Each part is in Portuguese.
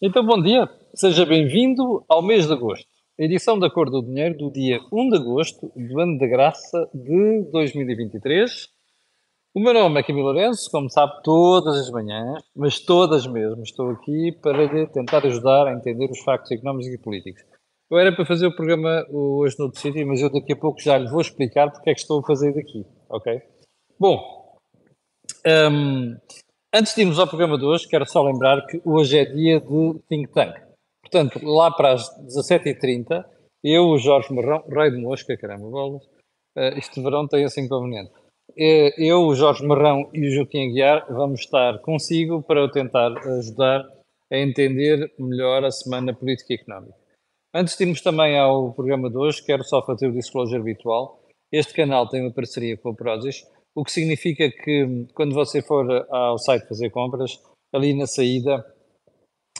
Então, bom dia, seja bem-vindo ao mês de agosto, edição da Cor do Dinheiro do dia 1 de agosto do ano da graça de 2023. O meu nome é Camilo Lourenço, como sabe, todas as manhãs, mas todas mesmo, estou aqui para tentar ajudar a entender os factos económicos e políticos. Eu era para fazer o programa hoje no sítio, mas eu daqui a pouco já lhe vou explicar porque é que estou a fazer daqui, ok? Bom, um, Antes de irmos ao programa de hoje, quero só lembrar que hoje é dia de think tank. Portanto, lá para as 17h30, eu, o Jorge Marrão, rei de mosca, caramba, bolas, uh, este verão tem esse inconveniente. Uh, eu, o Jorge Marrão e o Joaquim Aguiar vamos estar consigo para tentar ajudar a entender melhor a semana política e económica. Antes de irmos também ao programa de hoje, quero só fazer o disclosure habitual. Este canal tem uma parceria com o Prozis, o que significa que quando você for ao site fazer compras, ali na saída,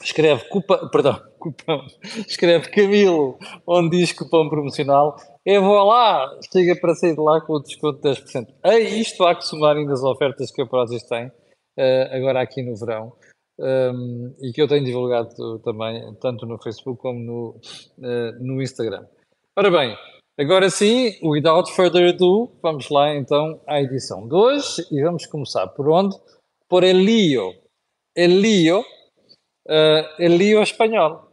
escreve culpa, perdão, cupão, escreve Camilo, onde diz cupom promocional, eu vou lá, chega para sair de lá com o desconto de 10%. A isto há que somar ainda as ofertas que a Prozis tem, uh, agora aqui no verão, um, e que eu tenho divulgado também, tanto no Facebook como no, uh, no Instagram. Ora bem, Agora sim, without further ado, vamos lá então à edição de hoje e vamos começar por onde? Por el lío. El lío, uh, el lío espanhol.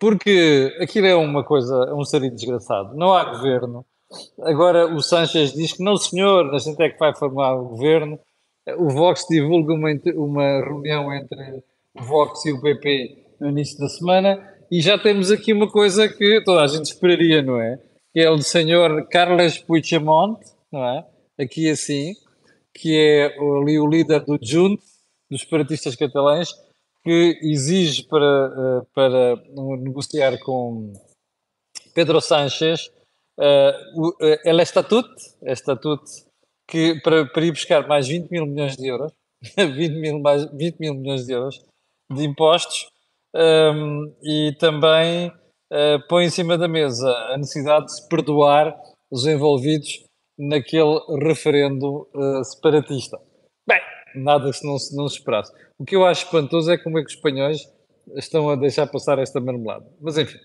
Porque aquilo é uma coisa, é um sarinho desgraçado. Não há governo. Agora o Sanchez diz que não, senhor, a gente é que vai formar o governo. O Vox divulga uma, uma reunião entre o Vox e o PP no início da semana e já temos aqui uma coisa que toda a gente esperaria, não é? Que é o do senhor Carles Puigdemont, não é? Aqui assim, que é ali o líder do Junts, dos separatistas catalães, que exige para, eh, para negociar com Pedro Sánchez uh, o uh, Estatut, Estatut que para, para ir buscar mais 20 mil milhões de euros, 20 mil, mais, 20 mil milhões de euros de impostos, um, ehm, e também uh, põe em cima da mesa a necessidade de se perdoar os envolvidos naquele referendo uh, separatista. Bem, nada que não não se esperasse. O que eu acho espantoso é como é que os espanhóis estão a deixar passar esta marmelada. Mas enfim.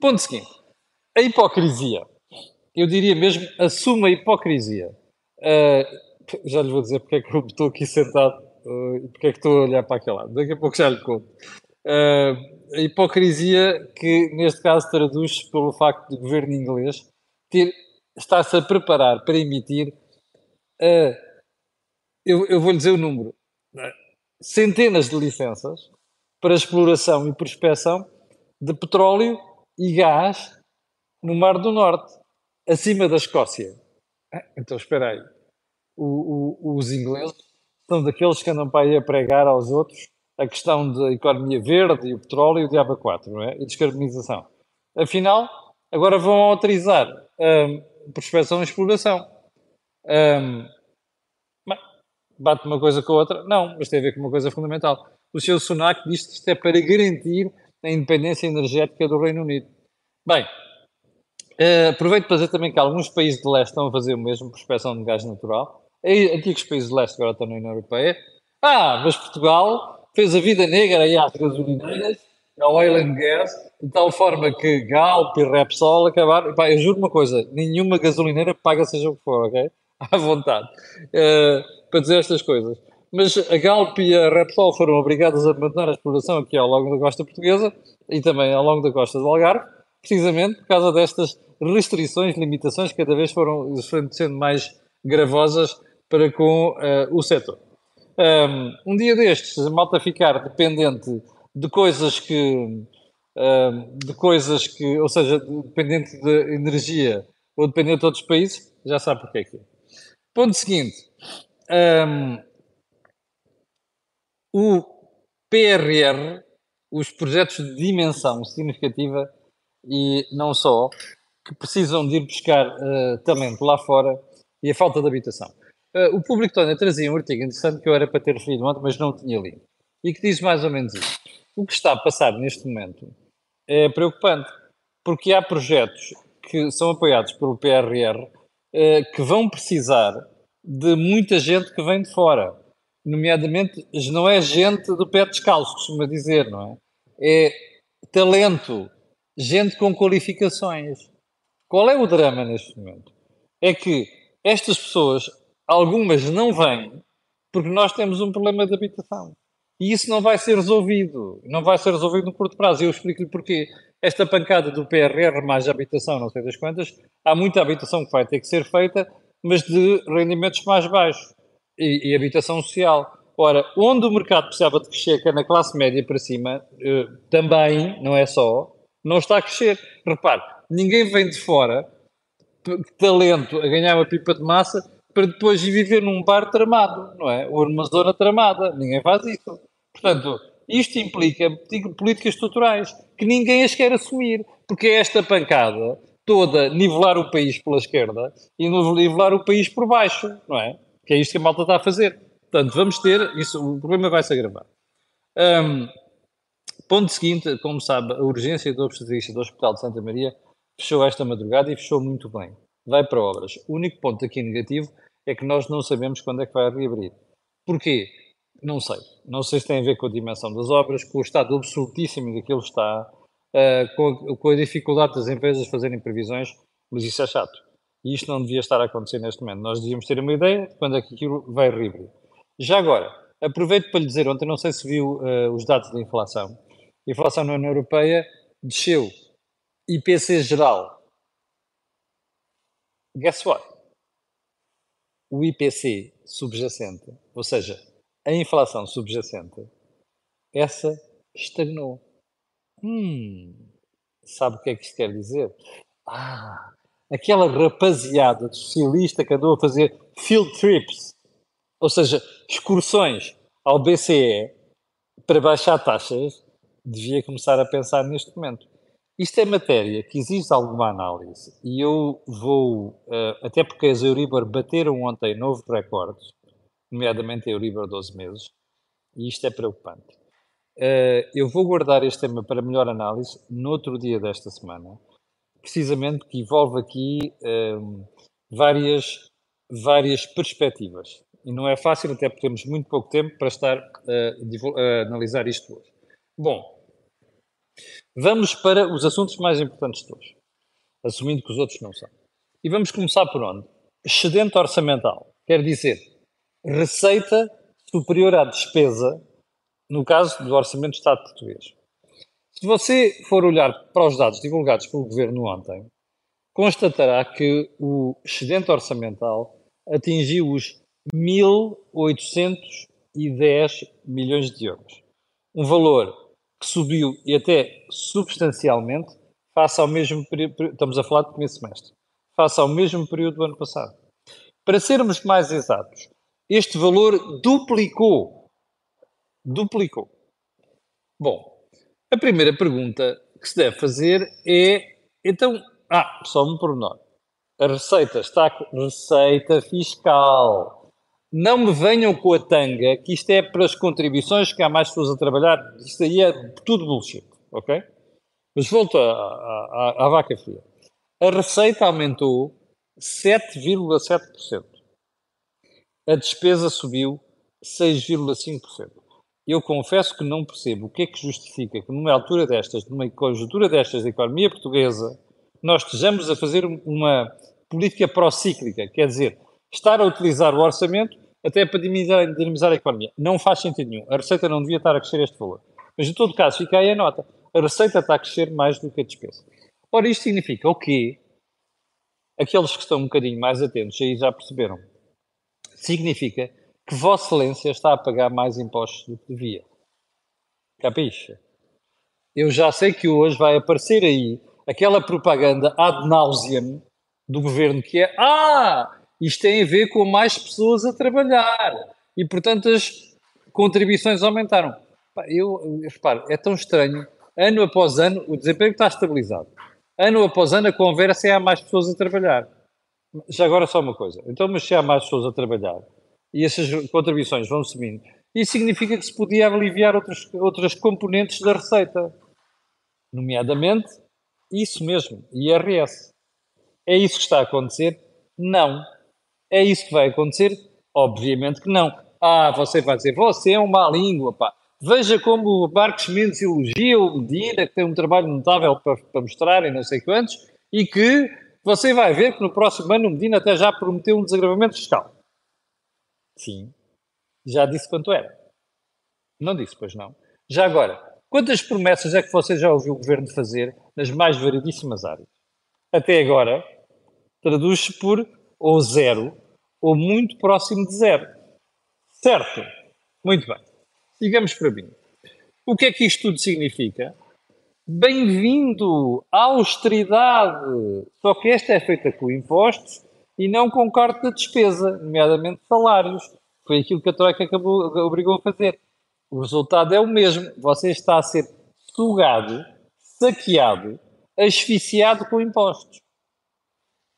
Ponto seguinte. A hipocrisia. Eu diria mesmo, assume a hipocrisia. Uh, já lhe vou dizer porque é que eu estou aqui sentado e porque é que estou a olhar para aquele lado. Daqui a pouco já lhe conto. Uh, a hipocrisia que neste caso traduz pelo facto do governo inglês ter, está-se a preparar para emitir uh, eu, eu vou-lhe dizer o número centenas de licenças para exploração e prospecção de petróleo e gás no Mar do Norte, acima da Escócia. Ah, então espera aí. O, o, os ingleses são daqueles que andam para aí a pregar aos outros a questão da economia verde e o petróleo e o diabo 4, não é? E descarbonização. Afinal, agora vão autorizar um, prospecção e exploração. Um, bate uma coisa com a outra? Não, mas tem a ver com uma coisa fundamental. O Sr. Sunak diz que isto é para garantir a independência energética do Reino Unido. Bem, uh, aproveito para dizer também que alguns países de leste estão a fazer o mesmo, prospecção de gás natural. Antigos países de leste agora estão na União Europeia. Ah, mas Portugal fez a vida negra aí às gasolineiras, ao oil and gas, de tal forma que Galp e Repsol acabaram. Pá, eu juro uma coisa: nenhuma gasolineira paga seja o que for, ok? À vontade. Uh, para dizer estas coisas. Mas a Galp e a Repsol foram obrigadas a abandonar a exploração aqui ao longo da costa portuguesa e também ao longo da costa do Algarve, precisamente por causa destas restrições, limitações que cada vez foram sendo mais gravosas para com uh, o setor um, dia destes, a malta ficar dependente de coisas que. Um, de coisas que. Ou seja, dependente de energia ou dependente de outros países, já sabe porque é que é. Ponto seguinte. Um, o PRR, os projetos de dimensão significativa e não só, que precisam de ir buscar uh, talento lá fora e a falta de habitação. Uh, o Público Tónia trazia um artigo interessante que eu era para ter referido ontem, mas não tinha lido, e que diz mais ou menos isso. O que está a passar neste momento é preocupante, porque há projetos que são apoiados pelo PRR uh, que vão precisar de muita gente que vem de fora, nomeadamente, não é gente do pé descalço, costuma dizer, não é? é talento, gente com qualificações. Qual é o drama neste momento? É que estas pessoas, algumas não vêm porque nós temos um problema de habitação. E isso não vai ser resolvido. Não vai ser resolvido no curto prazo. Eu explico-lhe porquê. Esta pancada do PRR mais habitação, não sei das quantas, há muita habitação que vai ter que ser feita, mas de rendimentos mais baixos. E, e habitação social. Ora, onde o mercado precisava de crescer, que é na classe média para cima, eh, também, não é só, não está a crescer. Repare, ninguém vem de fora, talento, a ganhar uma pipa de massa, para depois viver num bar tramado, não é? Ou numa zona tramada. Ninguém faz isso. Portanto, isto implica políticas estruturais que ninguém as quer assumir, porque é esta pancada toda nivelar o país pela esquerda e nivelar o país por baixo, não é? Que é isto que a malta está a fazer. Portanto, vamos ter, isso, o problema vai se agravar. Um, ponto seguinte, como sabe, a urgência do obstetrícia do Hospital de Santa Maria fechou esta madrugada e fechou muito bem. Vai para obras. O único ponto aqui negativo é que nós não sabemos quando é que vai reabrir. Porquê? Não sei. Não sei se tem a ver com a dimensão das obras, com o estado absolutíssimo em que aquilo está, uh, com, a, com, a, dificuldade das empresas fazerem previsões, mas isso é chato. E isto não devia estar a acontecer neste momento. Nós devíamos ter uma ideia de quando é que aquilo vai reabrir. Já agora, aproveito para lhe dizer, ontem não sei se viu uh, os dados da inflação. A inflação na União Europeia desceu. IPC geral. Guess what? O IPC subjacente, ou seja, a inflação subjacente, essa estagnou. Hum, sabe o que é que isto quer dizer? Ah, aquela rapaziada socialista que andou a fazer field trips, ou seja, excursões ao BCE para baixar taxas, devia começar a pensar neste momento. Isto é matéria que exige alguma análise e eu vou, uh, até porque as Euribor bateram ontem novos recordes, nomeadamente a Euribor 12 meses, e isto é preocupante. Uh, eu vou guardar este tema para melhor análise no outro dia desta semana, precisamente que envolve aqui uh, várias, várias perspectivas. E não é fácil, até porque temos muito pouco tempo para estar uh, a analisar isto hoje. Bom, vamos para os assuntos mais importantes de hoje, assumindo que os outros não são. E vamos começar por onde? Excedente orçamental. Quer dizer, receita superior à despesa, no caso do Orçamento do Estado português. Se você for olhar para os dados divulgados pelo Governo ontem, constatará que o excedente orçamental atingiu os 1.810 milhões de euros. Um valor que subiu e até substancialmente face ao mesmo período, estamos a falar do primeiro semestre, face ao mesmo período do ano passado. Para sermos mais exatos, este valor duplicou. Duplicou. Bom, a primeira pergunta que se deve fazer é, então, ah, só um pormenor. A receita está receita fiscal. Não me venham com a tanga que isto é para as contribuições que há mais pessoas a trabalhar. Isto aí é tudo bullshit, ok? Mas volto à, à, à vaca fria. A receita aumentou 7,7% a despesa subiu 6,5%. Eu confesso que não percebo o que é que justifica que numa altura destas, numa conjuntura destas da economia portuguesa, nós estejamos a fazer uma política pró-cíclica, quer dizer, estar a utilizar o orçamento até para dinamizar, dinamizar a economia. Não faz sentido nenhum. A receita não devia estar a crescer este valor. Mas, em todo caso, fica aí a nota. A receita está a crescer mais do que a despesa. Ora, isto significa o quê? Aqueles que estão um bocadinho mais atentos aí já perceberam significa que Vossa Excelência está a pagar mais impostos do que devia. Capixa? Eu já sei que hoje vai aparecer aí aquela propaganda ad nauseam do governo que é ah, isto tem a ver com mais pessoas a trabalhar e, portanto, as contribuições aumentaram. Eu, reparo, é tão estranho. Ano após ano, o desemprego está estabilizado. Ano após ano, a conversa é há mais pessoas a trabalhar. Já agora só uma coisa. Então, mas se há mais pessoas a trabalhar e essas contribuições vão subindo, isso significa que se podia aliviar outras, outras componentes da receita. Nomeadamente, isso mesmo, IRS. É isso que está a acontecer? Não. É isso que vai acontecer? Obviamente que não. Ah, você vai dizer, você é uma má língua, pá. Veja como o Marcos Mendes elogia o Medina, que tem um trabalho notável para, para mostrar e não sei quantos, e que você vai ver que no próximo ano o Medina até já prometeu um desagravamento fiscal. Sim. Já disse quanto era. Não disse, pois não. Já agora, quantas promessas é que você já ouviu o governo fazer nas mais variedíssimas áreas? Até agora, traduz-se por ou zero ou muito próximo de zero. Certo? Muito bem. Digamos para mim. O que é que isto tudo significa? Bem-vindo à austeridade! Só que esta é feita com impostos e não com corte da despesa, nomeadamente salários. Foi aquilo que a Troika acabou, obrigou a fazer. O resultado é o mesmo. Você está a ser sugado, saqueado, asfixiado com impostos.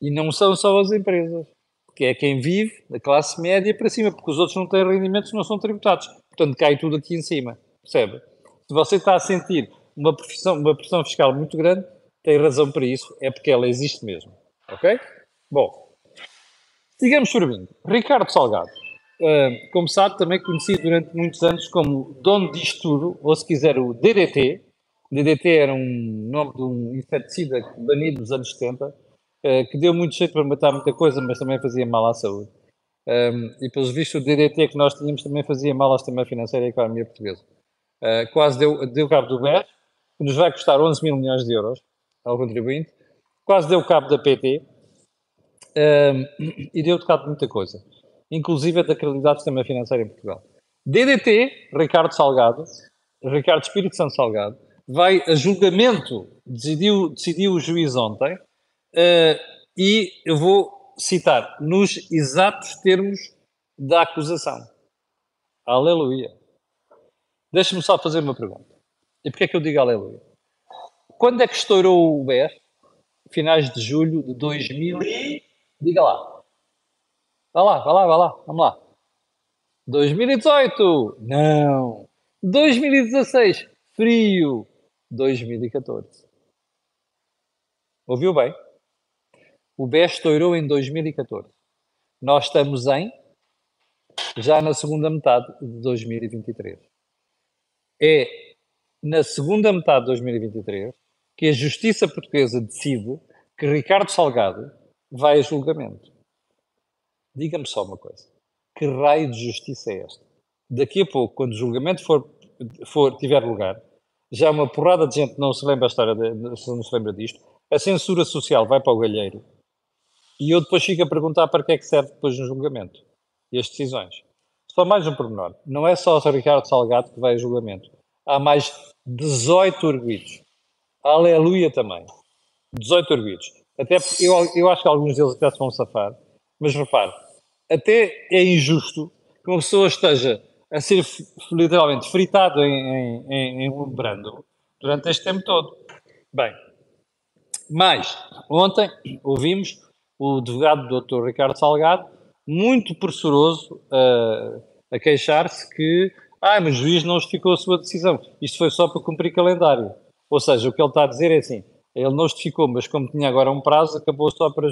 E não são só as empresas, que é quem vive da classe média para cima, porque os outros não têm rendimentos, não são tributados. Portanto, cai tudo aqui em cima. Percebe? Se você está a sentir uma pressão, uma pressão fiscal muito grande, tem razão para isso, é porque ela existe mesmo. Ok? Bom, sigamos subindo. Ricardo Salgado. Uh, como sabe, também conhecido durante muitos anos como dono disto tudo, ou se quiser o DDT. DDT era um nome de um inseticida banido nos anos 70, uh, que deu muito jeito para matar muita coisa, mas também fazia mal à saúde. Um, e pelos vistos o DDT que nós tínhamos também fazia mal ao sistema financeiro e à economia portuguesa. Uh, quase deu, deu cabo do BES, que nos vai custar 11 mil milhões de euros ao contribuinte, quase deu cabo da PT um, e deu cabo de muita coisa inclusive da credibilidade do sistema financeiro em Portugal. DDT, Ricardo Salgado, Ricardo Espírito Santo Salgado, vai a julgamento, decidiu, decidiu o juiz ontem, uh, e eu vou citar, nos exatos termos da acusação. Aleluia. Deixa-me só fazer uma pergunta. E porquê é que eu digo aleluia? Quando é que estourou o BER? Finais de julho de 2000 e... Diga lá. Vai lá, vai lá, vai lá, vamos lá. 2018, não. 2016, frio. 2014. Ouviu bem? O BES estourou em 2014. Nós estamos em já na segunda metade de 2023. É na segunda metade de 2023 que a justiça portuguesa decide que Ricardo Salgado vai a julgamento. Diga-me só uma coisa. Que raio de justiça é esta? Daqui a pouco, quando o julgamento for, for tiver lugar, já uma porrada de gente não se lembra a história de, não se lembra disto. A censura social vai para o galheiro. E eu depois fico a perguntar para que é que serve depois no julgamento. E as decisões. Só mais um pormenor. Não é só o Ricardo Salgado que vai a julgamento. Há mais 18 arguidos. Aleluia também. 18 arguidos. Até eu, eu acho que alguns deles até se vão safar. Mas repare, até é injusto que uma pessoa esteja a ser literalmente fritado em, em, em um brando durante este tempo todo. Bem, mas ontem ouvimos o advogado do Dr. Ricardo Salgado muito pressuroso uh, a queixar-se que ah, mas o juiz não justificou a sua decisão. Isto foi só para cumprir calendário. Ou seja, o que ele está a dizer é assim, ele não justificou, mas como tinha agora um prazo, acabou, só para,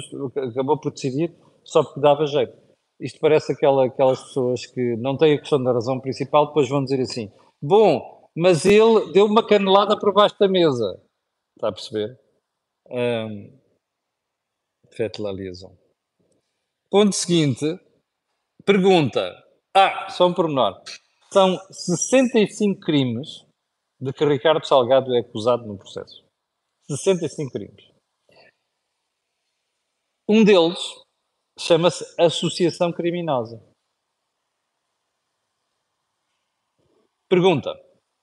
acabou por decidir só porque dava jeito. Isto parece aquela, aquelas pessoas que não têm a questão da razão principal, depois vão dizer assim: bom, mas ele deu uma canelada por baixo da mesa. Está a perceber? Um, Liaison. Ponto seguinte: pergunta. Ah, só um pormenor. São 65 crimes de que Ricardo Salgado é acusado no processo. 65 crimes. Um deles chama-se associação criminosa. Pergunta: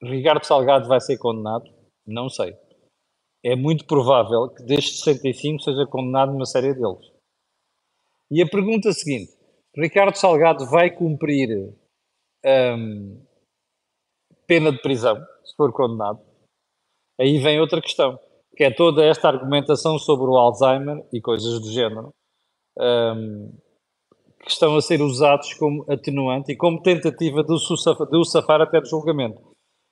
Ricardo Salgado vai ser condenado? Não sei. É muito provável que destes 65 seja condenado uma série deles. E a pergunta seguinte: Ricardo Salgado vai cumprir hum, pena de prisão se for condenado? Aí vem outra questão, que é toda esta argumentação sobre o Alzheimer e coisas do género, um, que estão a ser usados como atenuante e como tentativa de o safar, até de julgamento.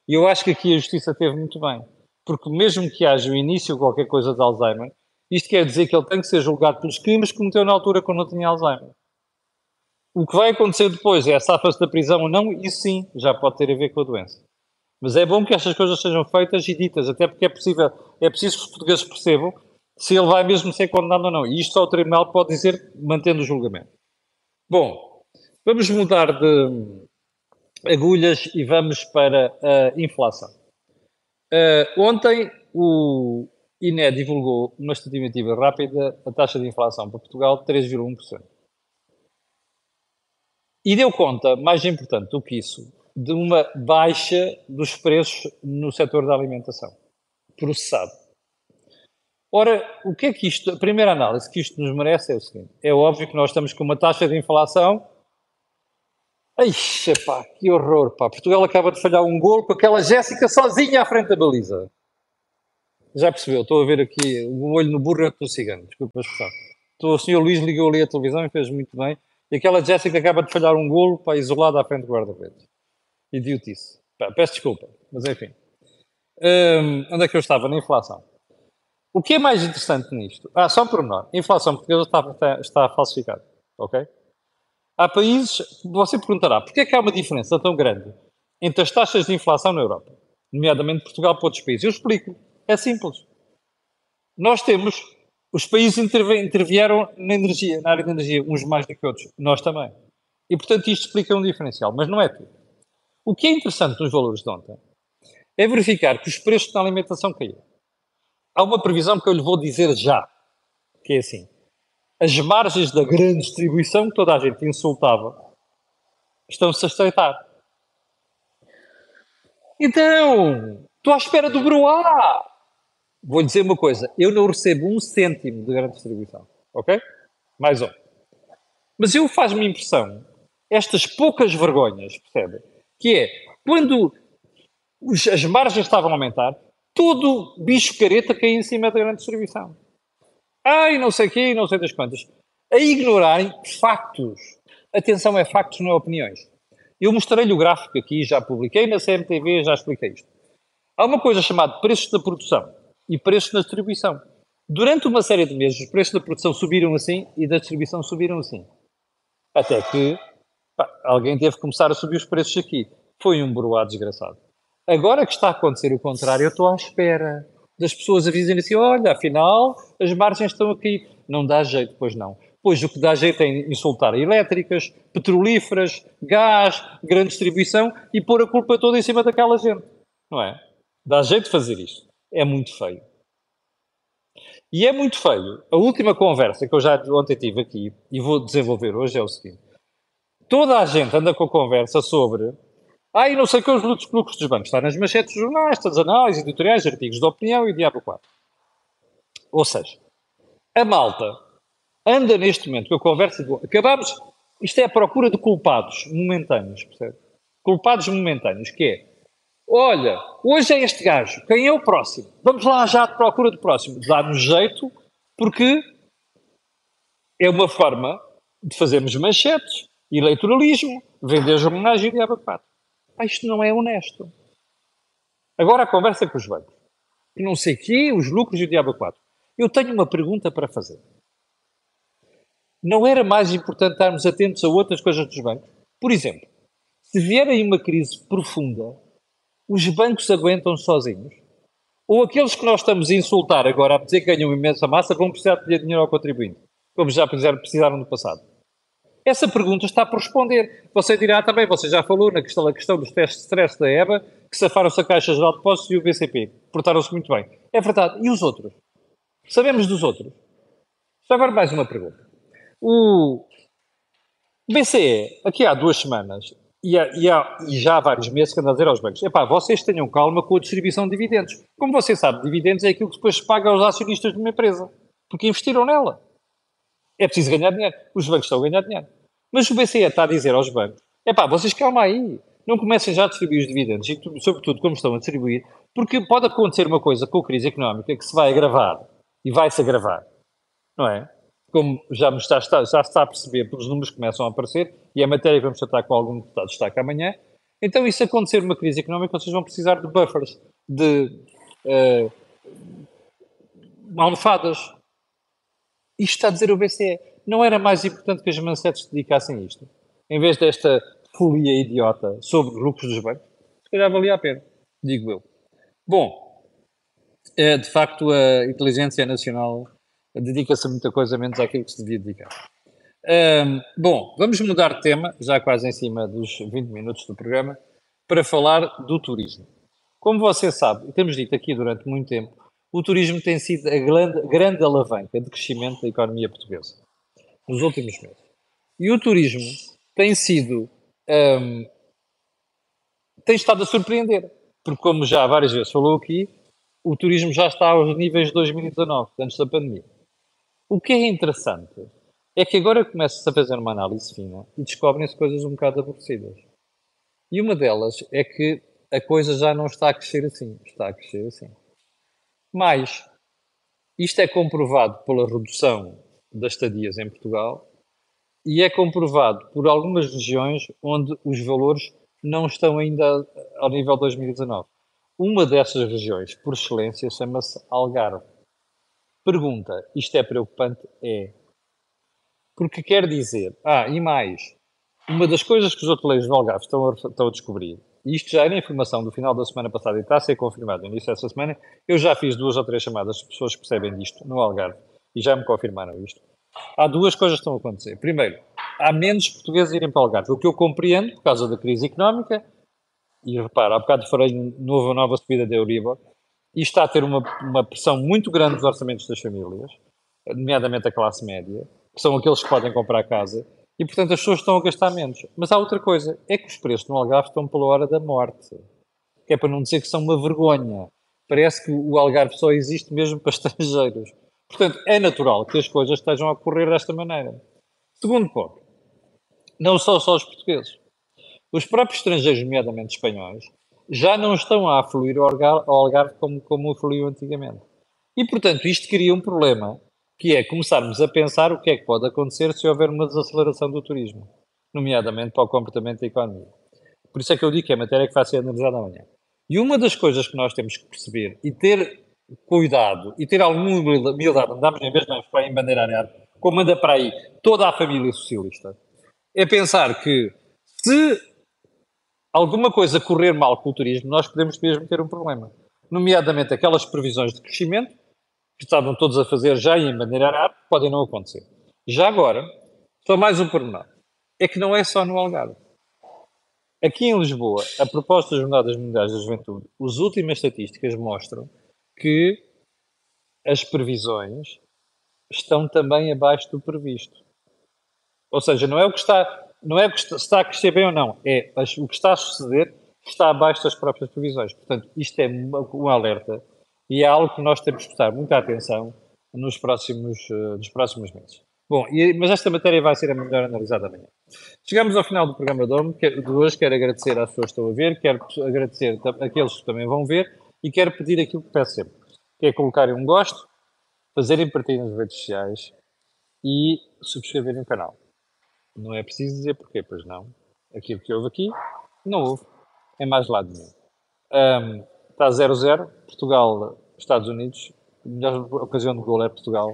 E eu acho que aqui a justiça teve muito bem, porque mesmo que haja o início de qualquer coisa de Alzheimer, isto quer dizer que ele tem que ser julgado pelos crimes que cometeu na altura quando não tinha Alzheimer. O que vai acontecer depois é a safa-se da prisão ou não, isso sim já pode ter a ver com a doença. Mas é bom que estas coisas sejam feitas e ditas, até porque é possível, é preciso que os portugueses percebam se ele vai mesmo ser condenado ou não. E isto só o tribunal pode dizer mantendo o julgamento. Bom, vamos mudar de agulhas e vamos para a inflação. Uh, ontem o INE divulgou uma estimativa rápida a taxa de inflação para Portugal de 3,1%. E deu conta, mais importante do que isso, de uma baixa dos preços no setor da alimentação, processado. Ora, o que é que isto, a primeira análise que isto nos merece é o seguinte: é óbvio que nós estamos com uma taxa de inflação. Eixa, pá, que horror, pá. Portugal acaba de falhar um gol com aquela Jéssica sozinha à frente da baliza. Já percebeu? Estou a ver aqui o olho no burro do cigano, desculpa a expressão. O senhor Luís ligou ali a televisão e fez muito bem. E aquela Jéssica acaba de falhar um golo, pá, isolada à frente do guarda-redes. Idiotice. Pá, peço desculpa, mas enfim. Um, onde é que eu estava? Na inflação. O que é mais interessante nisto? Ah, só um pormenor. A inflação portuguesa está, está falsificada. Ok? Há países. Você perguntará, porquê é que há uma diferença tão grande entre as taxas de inflação na Europa? Nomeadamente Portugal para outros países. Eu explico. É simples. Nós temos. Os países intervieram na energia, na área da energia, uns mais do que outros. Nós também. E, portanto, isto explica um diferencial. Mas não é tudo. O que é interessante nos valores de ontem é verificar que os preços da alimentação caíram há uma previsão que eu lhe vou dizer já, que é assim, as margens da grande distribuição que toda a gente insultava estão-se a estreitar. Então, estou à espera do Broá. Vou dizer uma coisa, eu não recebo um cêntimo de grande distribuição, ok? Mais um. Mas eu faz-me impressão, estas poucas vergonhas, percebe? Que é, quando os, as margens estavam a aumentar, todo bicho careta cai em cima da grande distribuição. Ai, não sei o quê, não sei das quantas. A ignorarem factos. Atenção, é factos, não é opiniões. Eu mostrei-lhe o gráfico aqui, já publiquei na CMTV, já expliquei isto. Há uma coisa chamada preços da produção e preços da distribuição. Durante uma série de meses, os preços da produção subiram assim e da distribuição subiram assim. Até que pá, alguém teve que começar a subir os preços aqui. Foi um broado desgraçado. Agora que está a acontecer o contrário, eu estou à espera das pessoas a dizerem assim: olha, afinal, as margens estão aqui. Não dá jeito, pois não. Pois o que dá jeito é insultar elétricas, petrolíferas, gás, grande distribuição e pôr a culpa toda em cima daquela gente. Não é? Dá jeito fazer isto. É muito feio. E é muito feio. A última conversa que eu já ontem tive aqui e vou desenvolver hoje é o seguinte: toda a gente anda com a conversa sobre ah, e não sei que os lucros dos bancos. Está nas manchetes dos jornais, todas as análises, editoriais, artigos de opinião e diabo 4. Ou seja, a malta anda neste momento com a conversa de... Acabamos... Isto é a procura de culpados momentâneos, percebe? Culpados momentâneos, que é... Olha, hoje é este gajo. Quem é o próximo? Vamos lá já de procura do próximo. Dá-nos jeito, porque é uma forma de fazermos manchetes, eleitoralismo, vender jornais e diabo 4. Ah, isto não é honesto. Agora a conversa com os bancos. Não sei o quê, os lucros e o diabo 4. Eu tenho uma pergunta para fazer. Não era mais importante estarmos atentos a outras coisas dos bancos? Por exemplo, se vier aí uma crise profunda, os bancos aguentam sozinhos? Ou aqueles que nós estamos a insultar agora a dizer que ganham imensa massa vão precisar de dinheiro ao contribuinte, como já precisaram no passado? Essa pergunta está por responder. Você dirá também, você já falou na questão, na questão dos testes de stress da EBA, que safaram-se a Caixa Geral de Depósitos e o BCP. Portaram-se muito bem. É verdade. E os outros? Sabemos dos outros. Só agora mais uma pergunta. O BCE, aqui há duas semanas, e, há, e, há, e, já há vários meses que anda a dizer aos bancos, epá, vocês tenham calma com a distribuição de dividendos. Como você sabe, dividendos é aquilo que depois se paga aos acionistas de uma empresa, porque investiram nela. É preciso ganhar dinheiro. Os bancos estão a ganhar dinheiro. Mas o BCE está a dizer aos bancos: é pá, vocês calma aí, não comecem já a distribuir os dividendos, e sobretudo como estão a distribuir, porque pode acontecer uma coisa com a crise económica que se vai agravar e vai-se agravar, não é? Como já, está, já está a perceber, porque os números começam a aparecer e a matéria vamos tratar com algum deputado de destaque amanhã. Então, isso acontecer uma crise económica, vocês vão precisar de buffers, de uh, almofadas. Isto está a dizer o BCE não era mais importante que as manchetes se dedicassem isto? Em vez desta folia idiota sobre lucros dos bancos? Se calhar valia a pena. digo eu. Bom, é, de facto a inteligência nacional dedica-se a muita coisa menos àquilo que se devia dedicar. Bom, vamos mudar de tema, já quase em cima dos 20 minutos do programa, para falar do turismo. Como você sabe, e temos dito aqui durante muito tempo, o turismo tem sido a grande, grande alavanca de crescimento da economia portuguesa nos últimos meses. E o turismo tem sido. Um, tem estado a surpreender. Porque, como já várias vezes falou aqui, o turismo já está aos níveis de 2019, antes da pandemia. O que é interessante é que agora começa-se a fazer uma análise fina e descobrem-se coisas um bocado aborrecidas. E uma delas é que a coisa já não está a crescer assim, está a crescer assim. Mas isto é comprovado pela redução das estadias em Portugal e é comprovado por algumas regiões onde os valores não estão ainda ao nível 2019. Uma dessas regiões, por excelência, chama-se Algarve. Pergunta: isto é preocupante? É. Porque quer dizer, ah, e mais, uma das coisas que os hoteleiros do Algarve estão a, estão a descobrir, isto já era informação do final da semana passada e está a ser confirmado no início dessa semana, eu já fiz duas ou três chamadas de pessoas que percebem disto no Algarve e já me confirmaram isto. Há duas coisas que estão a acontecer. Primeiro, há menos portugueses irem para o Algarve, o que eu compreendo por causa da crise económica, e repara, há bocado farei nova, nova subida da Euribor, e está a ter uma, uma pressão muito grande dos orçamentos das famílias, nomeadamente a classe média, que são aqueles que podem comprar casa, e portanto as pessoas estão a gastar menos. Mas há outra coisa, é que os preços no Algarve estão pela hora da morte. Que é para não dizer que são uma vergonha. Parece que o Algarve só existe mesmo para estrangeiros. Portanto, é natural que as coisas estejam a ocorrer desta maneira. Segundo ponto, não são só os portugueses. Os próprios estrangeiros, nomeadamente espanhóis, já não estão a afluir ao Algarve como, como afluíam antigamente. E, portanto, isto cria um problema que é começarmos a pensar o que é que pode acontecer se houver uma desaceleração do turismo, nomeadamente para o comportamento da economia. Por isso é que eu digo que é matéria que vai ser analisada amanhã. E uma das coisas que nós temos que perceber e ter cuidado e ter alguma humildade, andamos em vez de para embandeirar como anda para aí toda a família socialista, é pensar que se alguma coisa correr mal com o turismo, nós podemos mesmo ter um problema. Nomeadamente aquelas previsões de crescimento que estavam todos a fazer já em maneira árabe, podem não acontecer. Já agora, só mais um pormenor. É que não é só no Algarve. Aqui em Lisboa, a proposta das Jornadas Mundiais da Juventude, as últimas estatísticas mostram que as previsões estão também abaixo do previsto. Ou seja, não é o que está, não é o que está a crescer bem ou não, é o que está a suceder está abaixo das próprias previsões. Portanto, isto é um alerta e é algo que nós temos que prestar muita atenção nos próximos, uh, nos próximos meses. Bom, e, mas esta matéria vai ser a melhor analisada amanhã. Chegamos ao final do programa de hoje. Quero agradecer às pessoas que estão a ver, quero agradecer àqueles que também vão ver e quero pedir aquilo que peço sempre, que é colocarem um gosto, fazerem partilha nas redes sociais e subscreverem o canal. Não é preciso dizer porquê, pois não. Aquilo que houve aqui, não houve. É mais lado nenhum. Um, está 0-0, Portugal, Estados Unidos, a melhor ocasião de gol é Portugal.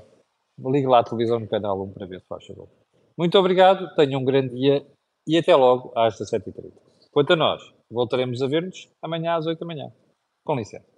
Ligue lá a televisão no canal 1 para ver se faz favor. Muito obrigado, tenham um grande dia e até logo às 17h30. Quanto a nós, voltaremos a ver-nos amanhã às 8 da manhã. Com licença.